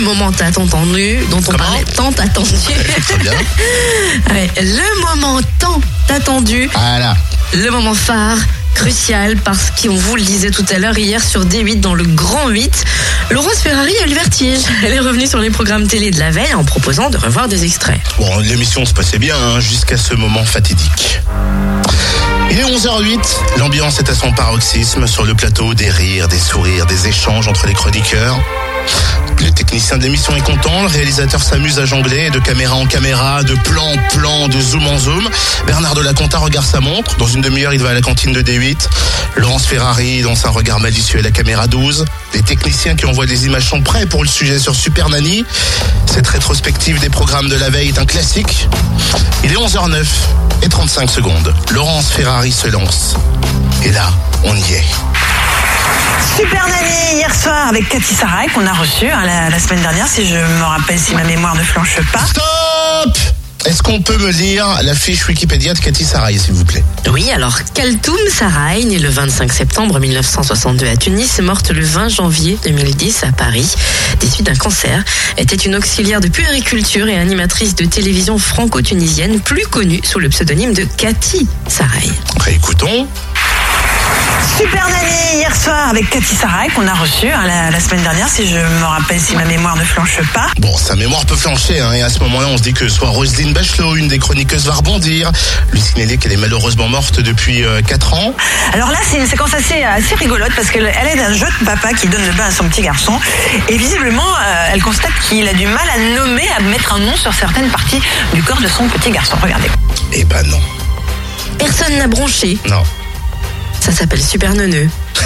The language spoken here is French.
moment tant attendu, dont on parlait tant attendu. Très bien. Ouais, le moment tant attendu, Voilà. le moment phare, crucial, parce qu'on vous le disait tout à l'heure hier sur D8 dans le Grand 8, Laurence Ferrari a eu le vertige. Elle est revenue sur les programmes télé de la veille en proposant de revoir des extraits. Bon, l'émission se passait bien hein, jusqu'à ce moment fatidique. Il est 11h08, l'ambiance est à son paroxysme sur le plateau, des rires, des sourires, des échanges entre les chroniqueurs. Le technicien de l'émission est content, le réalisateur s'amuse à jongler de caméra en caméra, de plan en plan, de zoom en zoom. Bernard de la regarde sa montre, dans une demi-heure il va à la cantine de D8. Laurence Ferrari dans un regard malicieux à la caméra 12. Les techniciens qui envoient des images sont prêts pour le sujet sur Super Nanny. Cette rétrospective des programmes de la veille est un classique. Il est 11h09 et 35 secondes. Laurence Ferrari se lance. Et là, on y est. Super Nanny hier soir avec Cathy Sarai qu'on a reçu hein, la, la semaine dernière si je me rappelle si ma mémoire ne flanche pas. Stop Est-ce qu'on peut me lire la fiche Wikipédia de Cathy Sarai, s'il vous plaît? Oui, alors Kaltoum Saraï, née le 25 septembre 1962 à Tunis, morte le 20 janvier 2010 à Paris, des suites d'un cancer, était une auxiliaire de puériculture et animatrice de télévision franco-tunisienne, plus connue sous le pseudonyme de Cathy Saraï. Réécoutons. Super Nanny hier soir avec Cathy Sarai qu'on a reçu hein, la, la semaine dernière si je me rappelle si ma mémoire ne flanche pas. Bon, sa mémoire peut flancher, hein, et à ce moment-là, on se dit que soit Roselyne Bachelot, une des chroniqueuses, va rebondir. Lui signaler qu'elle est malheureusement morte depuis 4 ans. Alors là c'est une séquence assez, assez rigolote parce qu'elle elle est d'un jeune papa qui donne le bain à son petit garçon et visiblement euh, elle constate qu'il a du mal à nommer, à mettre un nom sur certaines parties du corps de son petit garçon. Regardez. Eh ben non. Personne n'a bronché, Non. ça s'appelle super neuneux.